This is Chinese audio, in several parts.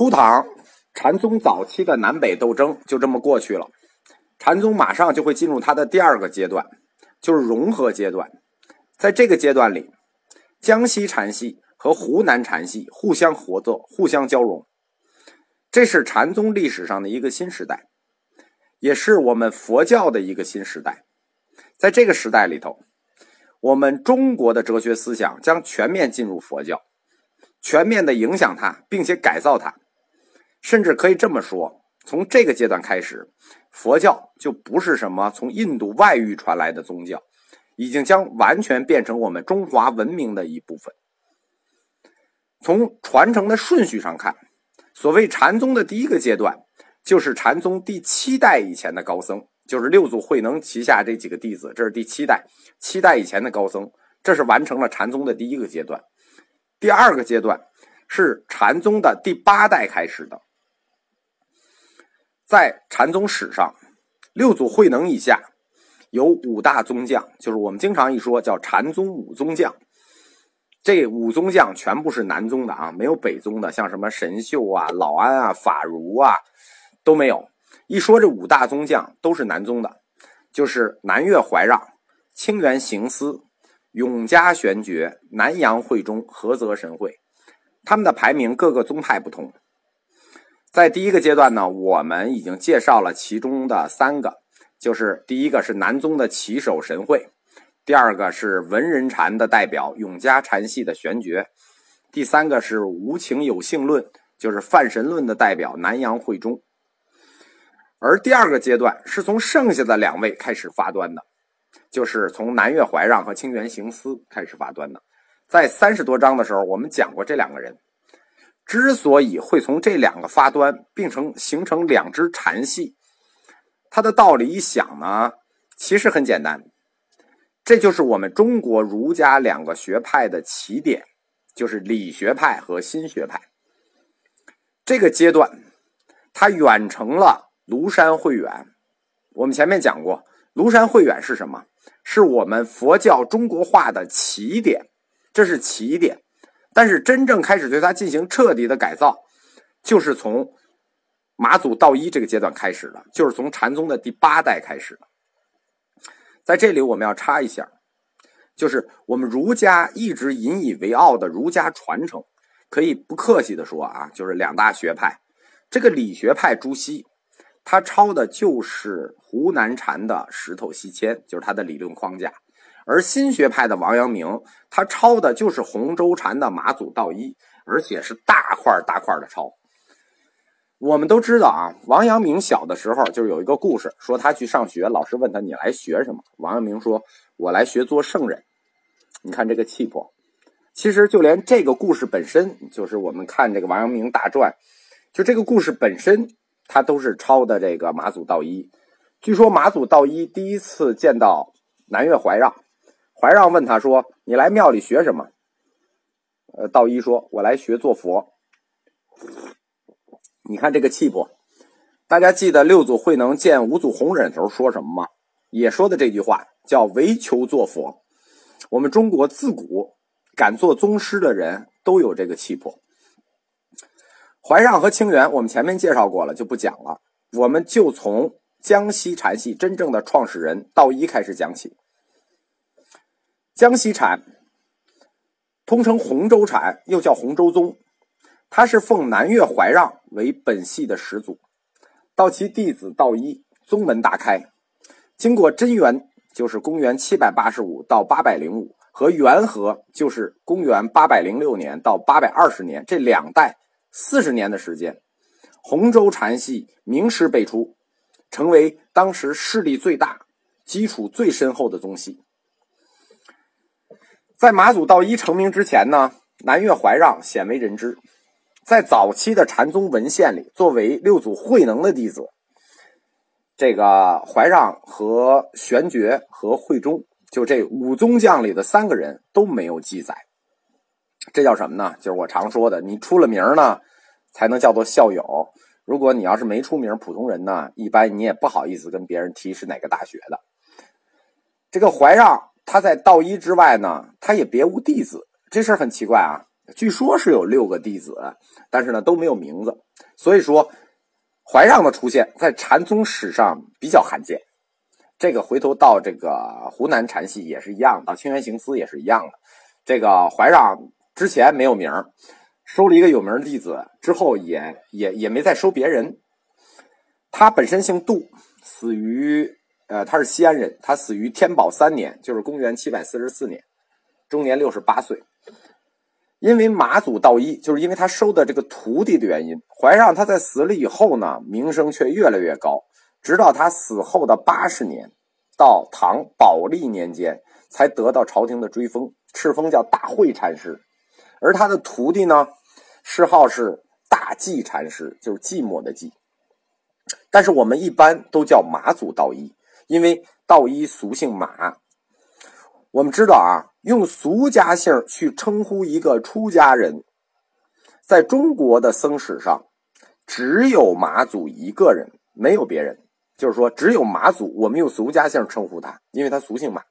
初唐禅宗早期的南北斗争就这么过去了，禅宗马上就会进入它的第二个阶段，就是融合阶段。在这个阶段里，江西禅系和湖南禅系互相合作、互相交融，这是禅宗历史上的一个新时代，也是我们佛教的一个新时代。在这个时代里头，我们中国的哲学思想将全面进入佛教，全面的影响它，并且改造它。甚至可以这么说，从这个阶段开始，佛教就不是什么从印度外域传来的宗教，已经将完全变成我们中华文明的一部分。从传承的顺序上看，所谓禅宗的第一个阶段，就是禅宗第七代以前的高僧，就是六祖慧能旗下这几个弟子，这是第七代，七代以前的高僧，这是完成了禅宗的第一个阶段。第二个阶段是禅宗的第八代开始的。在禅宗史上，六祖慧能以下有五大宗将，就是我们经常一说叫禅宗五宗将。这五宗将全部是南宗的啊，没有北宗的，像什么神秀啊、老安啊、法如啊都没有。一说这五大宗将都是南宗的，就是南岳怀让、清源行思、永嘉玄觉、南阳慧忠、菏泽神会，他们的排名各个宗派不同。在第一个阶段呢，我们已经介绍了其中的三个，就是第一个是南宗的旗手神会，第二个是文人禅的代表永嘉禅系的玄觉，第三个是无情有性论，就是泛神论的代表南阳慧忠。而第二个阶段是从剩下的两位开始发端的，就是从南岳怀让和清源行思开始发端的。在三十多章的时候，我们讲过这两个人。之所以会从这两个发端并成形成两只禅系，它的道理一想呢，其实很简单，这就是我们中国儒家两个学派的起点，就是理学派和心学派。这个阶段，它远成了庐山慧远。我们前面讲过，庐山慧远是什么？是我们佛教中国化的起点，这是起点。但是真正开始对它进行彻底的改造，就是从马祖道一这个阶段开始的，就是从禅宗的第八代开始的。在这里我们要插一下，就是我们儒家一直引以为傲的儒家传承，可以不客气的说啊，就是两大学派。这个理学派朱熹，他抄的就是湖南禅的石头西迁，就是他的理论框架。而新学派的王阳明，他抄的就是洪州禅的马祖道一，而且是大块大块的抄。我们都知道啊，王阳明小的时候就是有一个故事，说他去上学，老师问他你来学什么？王阳明说：“我来学做圣人。”你看这个气魄。其实就连这个故事本身，就是我们看这个王阳明大传，就这个故事本身，他都是抄的这个马祖道一。据说马祖道一第一次见到南岳怀让。怀让问他说：“你来庙里学什么？”呃，道一说：“我来学做佛。”你看这个气魄，大家记得六祖慧能见五祖弘忍的时候说什么吗？也说的这句话叫“唯求做佛”。我们中国自古敢做宗师的人都有这个气魄。怀让和清源，我们前面介绍过了，就不讲了。我们就从江西禅系真正的创始人道一开始讲起。江西禅，通称洪州禅，又叫洪州宗。他是奉南岳怀让为本系的始祖，到其弟子道一，宗门大开。经过贞元，就是公元七百八十五到八百零五，和元和，就是公元八百零六年到八百二十年这两代四十年的时间，洪州禅系名师辈出，成为当时势力最大、基础最深厚的宗系。在马祖道一成名之前呢，南岳怀让鲜为人知。在早期的禅宗文献里，作为六祖慧能的弟子，这个怀让和玄觉和慧忠，就这五宗将里的三个人都没有记载。这叫什么呢？就是我常说的，你出了名呢，才能叫做校友。如果你要是没出名，普通人呢，一般你也不好意思跟别人提是哪个大学的。这个怀让。他在道一之外呢，他也别无弟子，这事儿很奇怪啊。据说是有六个弟子，但是呢都没有名字。所以说，怀让的出现在禅宗史上比较罕见。这个回头到这个湖南禅系也是一样，到清源行思也是一样的。这个怀让之前没有名收了一个有名的弟子之后，也也也没再收别人。他本身姓杜，死于呃，他是西安人，他死于天宝三年，就是公元七百四十四年，终年六十八岁。因为马祖道一，就是因为他收的这个徒弟的原因，怀让他在死了以后呢，名声却越来越高，直到他死后的八十年，到唐宝历年间，才得到朝廷的追封，敕封叫大慧禅师。而他的徒弟呢，谥号是大寂禅师，就是寂寞的寂。但是我们一般都叫马祖道一。因为道一俗姓马，我们知道啊，用俗家姓去称呼一个出家人，在中国的僧史上，只有马祖一个人，没有别人。就是说，只有马祖，我们用俗家姓称呼他，因为他俗姓马。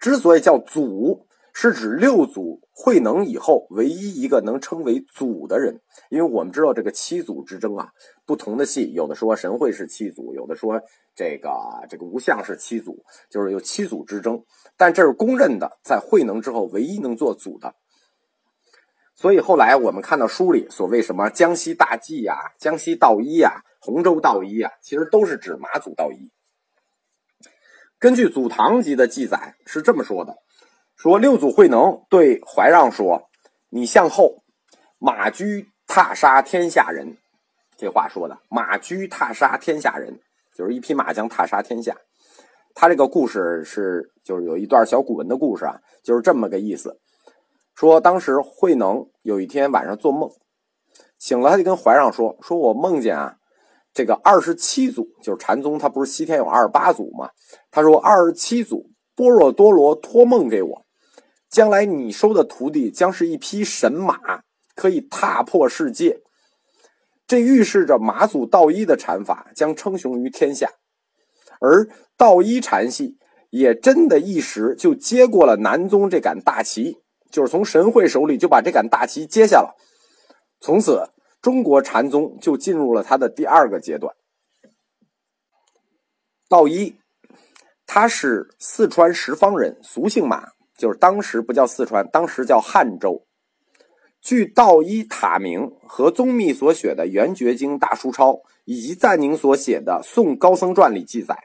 之所以叫祖。是指六祖慧能以后唯一一个能称为祖的人，因为我们知道这个七祖之争啊，不同的系有的说神会是七祖，有的说这个这个无相是七祖，就是有七祖之争。但这是公认的，在慧能之后唯一能做祖的。所以后来我们看到书里所谓什么江西大济呀、江西道一呀、洪州道一呀，其实都是指马祖道一。根据《祖堂集》的记载是这么说的。说六祖慧能对怀让说：“你向后，马驹踏杀天下人。”这话说的，马驹踏杀天下人，就是一匹马将踏杀天下。他这个故事是，就是有一段小古文的故事啊，就是这么个意思。说当时慧能有一天晚上做梦，醒了，他就跟怀让说：“说我梦见啊，这个二十七祖，就是禅宗，他不是西天有二十八祖吗？他说二十七祖般若多罗托梦给我。”将来你收的徒弟将是一匹神马，可以踏破世界。这预示着马祖道一的禅法将称雄于天下，而道一禅系也真的一时就接过了南宗这杆大旗，就是从神会手里就把这杆大旗接下了。从此，中国禅宗就进入了它的第二个阶段。道一，他是四川什方人，俗姓马。就是当时不叫四川，当时叫汉州。据道一塔明和宗密所写的《圆觉经大书钞》，以及赞宁所写的《宋高僧传》里记载，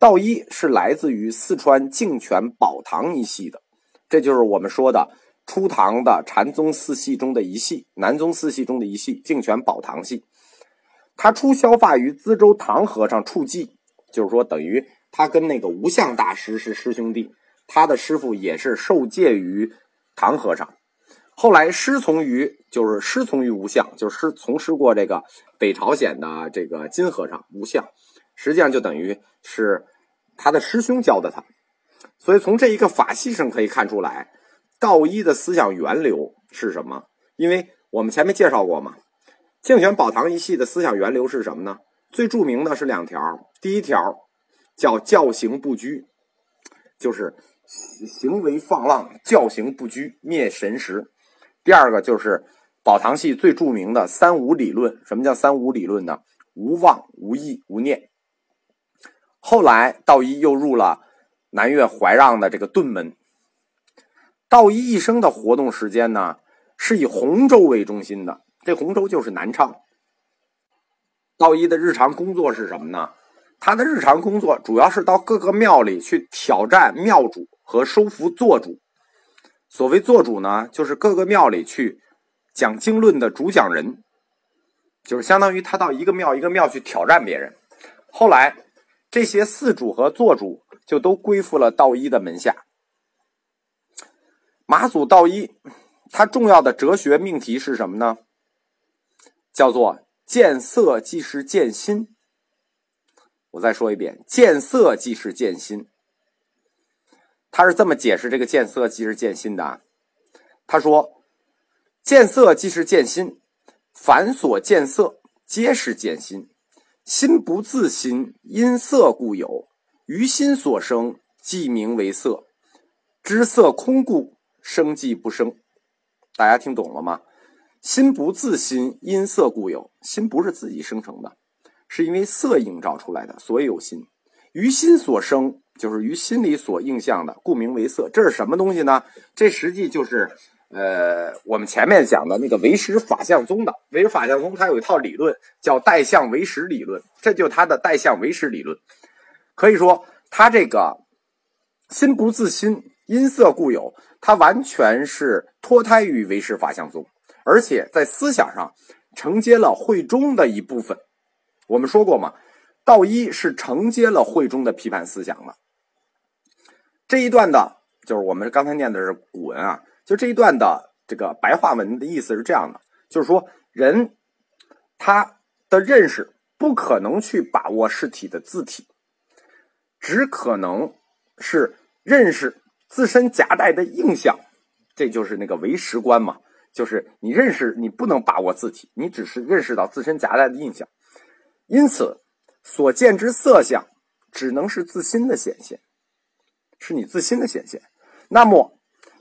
道一是来自于四川净泉宝堂一系的，这就是我们说的初唐的禅宗四系中的一系，南宗四系中的一系——净泉宝堂系。他初消发于资州唐和尚处寂，就是说等于他跟那个无相大师是师兄弟。他的师傅也是受戒于唐和尚，后来师从于就是师从于无相，就是师从师过这个北朝鲜的这个金和尚无相，实际上就等于是他的师兄教的他。所以从这一个法系上可以看出来，道一的思想源流是什么？因为我们前面介绍过嘛，净泉宝堂一系的思想源流是什么呢？最著名的是两条，第一条叫教行不拘，就是。行为放浪，教行不拘，灭神识。第二个就是宝堂系最著名的三无理论。什么叫三无理论呢？无妄、无意、无念。后来道一又入了南岳怀让的这个顿门。道一一生的活动时间呢，是以洪州为中心的。这洪州就是南昌。道一的日常工作是什么呢？他的日常工作主要是到各个庙里去挑战庙主。和收服做主，所谓做主呢，就是各个庙里去讲经论的主讲人，就是相当于他到一个庙一个庙去挑战别人。后来这些寺主和做主就都归附了道一的门下。马祖道一，他重要的哲学命题是什么呢？叫做见色即是见心。我再说一遍，见色即是见心。他是这么解释这个“见色即是见心”的啊，他说：“见色即是见心，凡所见色，皆是见心。心不自心，因色故有。于心所生，即名为色。知色空故，生即不生。”大家听懂了吗？心不自心，因色故有。心不是自己生成的，是因为色映照出来的，所以有心。于心所生，就是于心里所映象的，故名为色。这是什么东西呢？这实际就是，呃，我们前面讲的那个唯识法相宗的唯识法相宗，它有一套理论叫代相唯识理论，这就是它的代相唯识理论。可以说，它这个心不自心。因色故有，它完全是脱胎于唯识法相宗，而且在思想上承接了慧中的一部分。我们说过嘛，道一是承接了慧中的批判思想的。这一段的，就是我们刚才念的是古文啊，就这一段的这个白话文的意思是这样的，就是说人他的认识不可能去把握事体的字体，只可能是认识。自身夹带的印象，这就是那个唯识观嘛，就是你认识你不能把握字体，你只是认识到自身夹带的印象，因此所见之色相只能是自心的显现，是你自心的显现。那么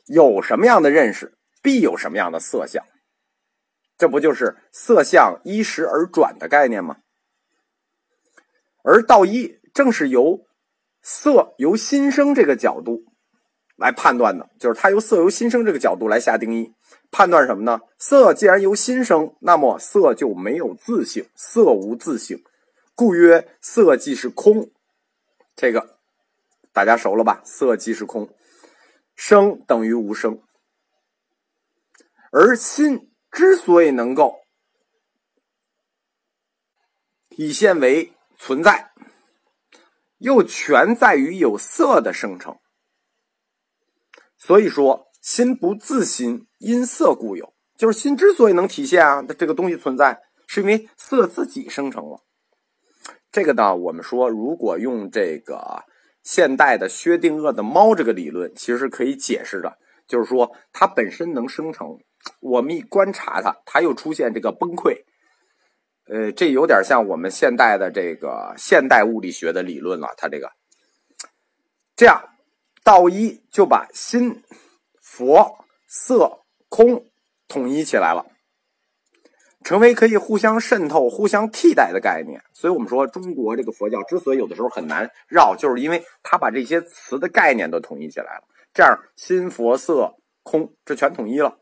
有什么样的认识，必有什么样的色相，这不就是色相依时而转的概念吗？而道一正是由色由心生这个角度。来判断的，就是它由色由心生这个角度来下定义，判断什么呢？色既然由心生，那么色就没有自性，色无自性，故曰色即是空。这个大家熟了吧？色即是空，生等于无生。而心之所以能够体现为存在，又全在于有色的生成。所以说，心不自心，因色故有。就是心之所以能体现啊，这个东西存在，是因为色自己生成了。这个呢，我们说，如果用这个现代的薛定谔的猫这个理论，其实可以解释的。就是说，它本身能生成，我们一观察它，它又出现这个崩溃。呃，这有点像我们现代的这个现代物理学的理论了。它这个这样。道一就把心、佛、色、空统一起来了，成为可以互相渗透、互相替代的概念。所以，我们说中国这个佛教之所以有的时候很难绕，就是因为他把这些词的概念都统一起来了。这样，心、佛、色、空这全统一了。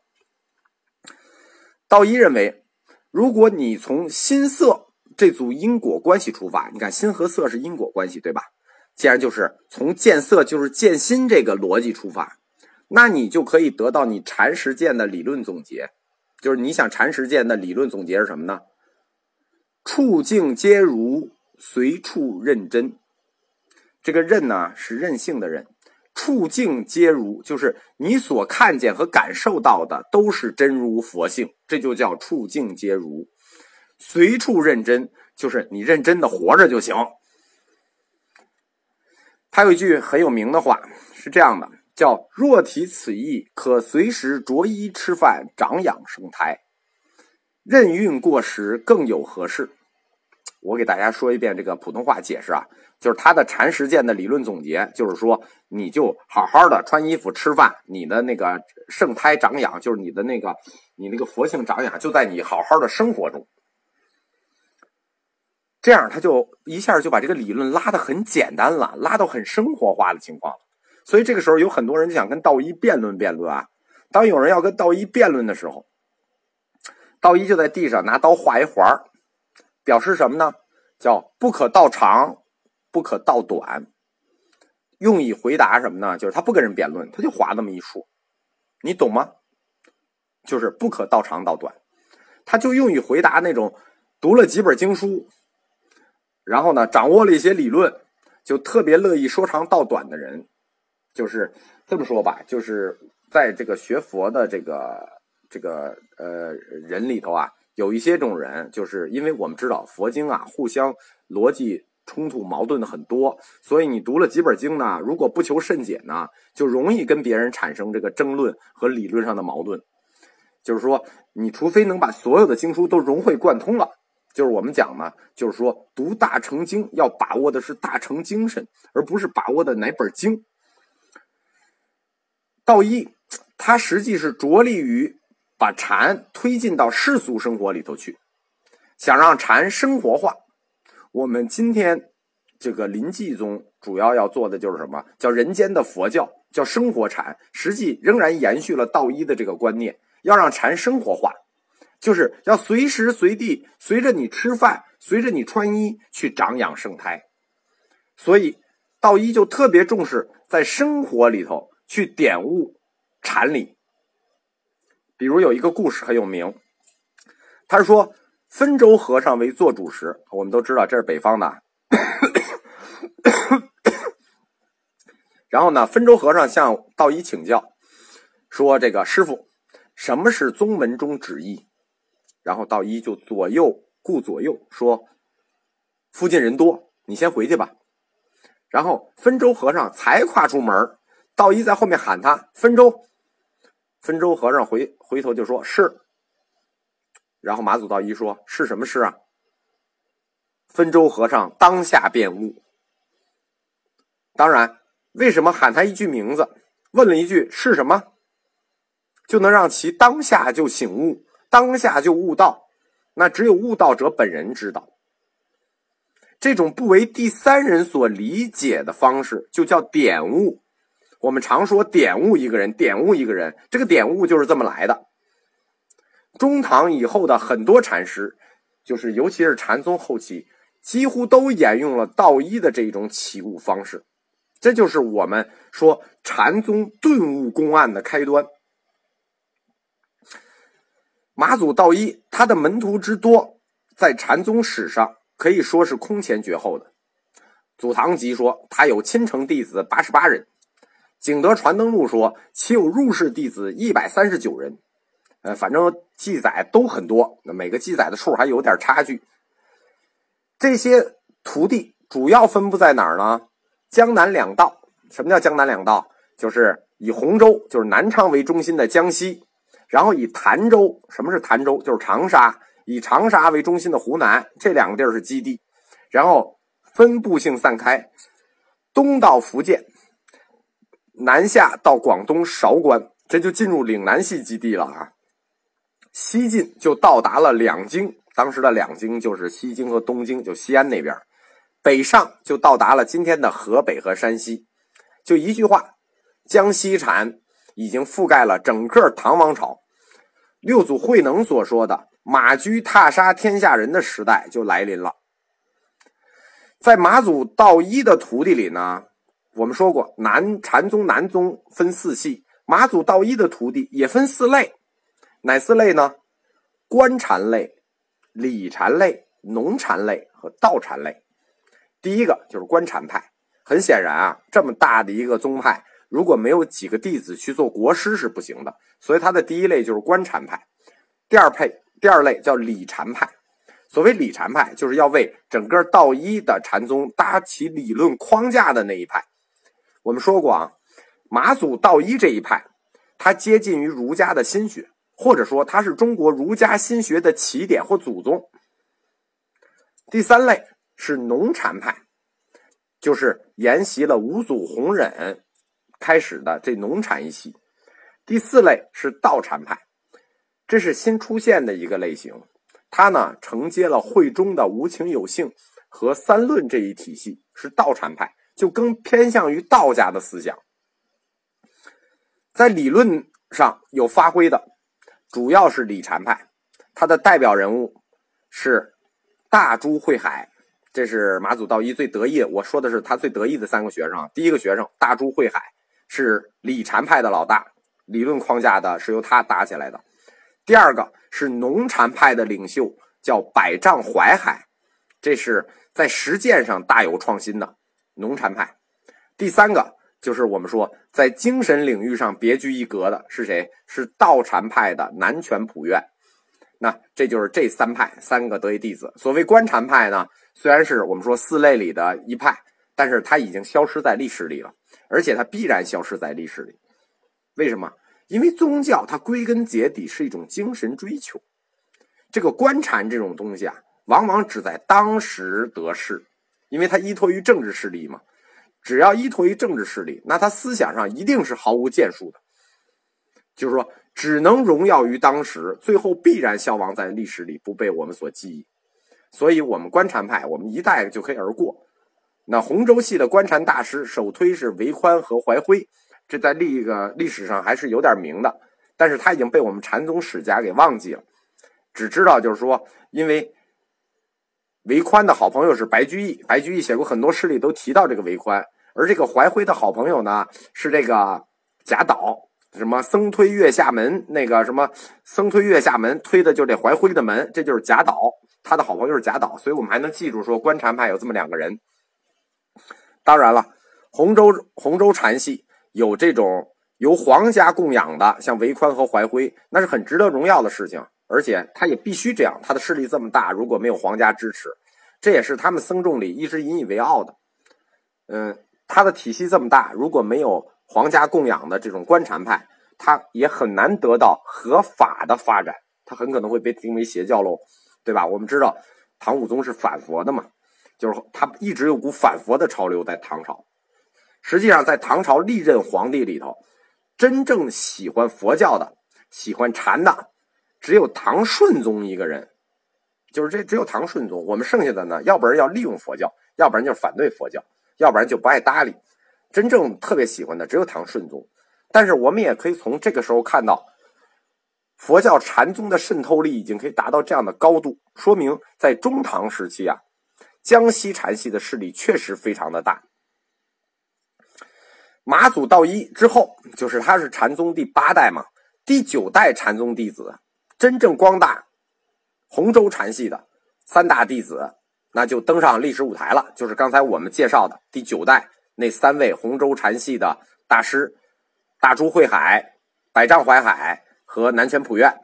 道一认为，如果你从心色这组因果关系出发，你看心和色是因果关系，对吧？既然就是从见色就是见心这个逻辑出发，那你就可以得到你禅实践的理论总结。就是你想禅实践的理论总结是什么呢？处境皆如，随处认真。这个认呢是任性的人，处境皆如，就是你所看见和感受到的都是真如佛性，这就叫处境皆如。随处认真，就是你认真的活着就行。他有一句很有名的话，是这样的，叫“若体此意，可随时着衣吃饭，长养生胎。任运过时，更有何事？”我给大家说一遍这个普通话解释啊，就是他的禅实践的理论总结，就是说，你就好好的穿衣服、吃饭，你的那个圣胎长养，就是你的那个你那个佛性长养，就在你好好的生活中。这样他就一下就把这个理论拉得很简单了，拉到很生活化的情况了。所以这个时候有很多人就想跟道一辩论辩论啊。当有人要跟道一辩论的时候，道一就在地上拿刀画一环表示什么呢？叫不可道长，不可道短。用以回答什么呢？就是他不跟人辩论，他就划那么一竖，你懂吗？就是不可道长道短，他就用于回答那种读了几本经书。然后呢，掌握了一些理论，就特别乐意说长道短的人，就是这么说吧，就是在这个学佛的这个这个呃人里头啊，有一些种人，就是因为我们知道佛经啊，互相逻辑冲突矛盾的很多，所以你读了几本经呢，如果不求甚解呢，就容易跟别人产生这个争论和理论上的矛盾。就是说，你除非能把所有的经书都融会贯通了。就是我们讲嘛，就是说读大乘经要把握的是大乘精神，而不是把握的哪本经。道一，他实际是着力于把禅推进到世俗生活里头去，想让禅生活化。我们今天这个临济宗主要要做的就是什么？叫人间的佛教，叫生活禅。实际仍然延续了道一的这个观念，要让禅生活化，就是要随时随地随着你吃饭，随着你穿衣去长养生胎。所以道一就特别重视在生活里头去点悟禅理。比如有一个故事很有名，他说。汾州和尚为做主时，我们都知道这是北方的。然后呢，汾州和尚向道一请教，说：“这个师傅，什么是宗文中旨意？”然后道一就左右顾左右说：“附近人多，你先回去吧。”然后汾州和尚才跨出门，道一在后面喊他：“分粥。”分粥和尚回回头就说：“是。”然后马祖道一说：“是什么事啊？”分粥和尚当下便悟。当然，为什么喊他一句名字，问了一句是什么，就能让其当下就醒悟，当下就悟道？那只有悟道者本人知道。这种不为第三人所理解的方式，就叫点悟。我们常说点悟一个人，点悟一个人，这个点悟就是这么来的。中唐以后的很多禅师，就是尤其是禅宗后期，几乎都沿用了道一的这种起悟方式，这就是我们说禅宗顿悟公案的开端。马祖道一，他的门徒之多，在禅宗史上可以说是空前绝后的。《祖堂集》说他有亲承弟子八十八人，《景德传灯录》说其有入室弟子一百三十九人。呃，反正记载都很多，那每个记载的数还有点差距。这些徒弟主要分布在哪儿呢？江南两道。什么叫江南两道？就是以洪州，就是南昌为中心的江西，然后以潭州，什么是潭州？就是长沙，以长沙为中心的湖南，这两个地儿是基地。然后分布性散开，东到福建，南下到广东韶关，这就进入岭南系基地了啊。西进就到达了两京，当时的两京就是西京和东京，就西安那边；北上就到达了今天的河北和山西。就一句话，江西禅已经覆盖了整个唐王朝。六祖慧能所说的“马驹踏杀天下人”的时代就来临了。在马祖道一的徒弟里呢，我们说过，南禅宗南宗分四系，马祖道一的徒弟也分四类。哪四类呢？观禅类、理禅类、农禅类和道禅类。第一个就是观禅派。很显然啊，这么大的一个宗派，如果没有几个弟子去做国师是不行的。所以他的第一类就是观禅派。第二派，第二类叫理禅派。所谓理禅派，就是要为整个道一的禅宗搭起理论框架的那一派。我们说过啊，马祖道一这一派，它接近于儒家的心学。或者说，它是中国儒家心学的起点或祖宗。第三类是农禅派，就是沿袭了五祖弘忍开始的这农禅一系。第四类是道禅派，这是新出现的一个类型，它呢承接了慧中的无情有性和三论这一体系，是道禅派，就更偏向于道家的思想，在理论上有发挥的。主要是理禅派，他的代表人物是大珠慧海，这是马祖道一最得意。我说的是他最得意的三个学生。第一个学生大珠慧海是理禅派的老大，理论框架的是由他搭起来的。第二个是农禅派的领袖，叫百丈怀海，这是在实践上大有创新的农禅派。第三个。就是我们说，在精神领域上别具一格的是谁？是道禅派的南泉普愿。那这就是这三派三个得意弟子。所谓观禅派呢，虽然是我们说四类里的一派，但是它已经消失在历史里了，而且它必然消失在历史里。为什么？因为宗教它归根结底是一种精神追求。这个观禅这种东西啊，往往只在当时得势，因为他依托于政治势力嘛。只要依托于政治势力，那他思想上一定是毫无建树的。就是说，只能荣耀于当时，最后必然消亡在历史里，不被我们所记忆。所以，我们观禅派，我们一代就可以而过。那洪州系的观禅大师，首推是韦宽和怀辉，这在历个历史上还是有点名的，但是他已经被我们禅宗史家给忘记了，只知道就是说，因为韦宽的好朋友是白居易，白居易写过很多诗里都提到这个韦宽，而这个怀辉的好朋友呢是这个贾岛。什么僧推月下门？那个什么僧推月下门，推的就这怀辉的门，这就是贾岛，他的好朋友是贾岛，所以我们还能记住说观禅派有这么两个人。当然了，洪州洪州禅系有这种由皇家供养的，像韦宽和怀辉，那是很值得荣耀的事情，而且他也必须这样，他的势力这么大，如果没有皇家支持，这也是他们僧众里一直引以为傲的。嗯，他的体系这么大，如果没有。皇家供养的这种观禅派，他也很难得到合法的发展，他很可能会被定为邪教喽，对吧？我们知道唐武宗是反佛的嘛，就是他一直有股反佛的潮流在唐朝。实际上，在唐朝历任皇帝里头，真正喜欢佛教的、喜欢禅的，只有唐顺宗一个人，就是这只有唐顺宗。我们剩下的呢，要不然要利用佛教，要不然就是反对佛教，要不然就不爱搭理。真正特别喜欢的只有唐顺宗，但是我们也可以从这个时候看到，佛教禅宗的渗透力已经可以达到这样的高度，说明在中唐时期啊，江西禅系的势力确实非常的大。马祖道一之后，就是他是禅宗第八代嘛，第九代禅宗弟子，真正光大洪州禅系的三大弟子，那就登上历史舞台了，就是刚才我们介绍的第九代。那三位洪州禅系的大师，大珠慧海、百丈怀海和南泉普愿。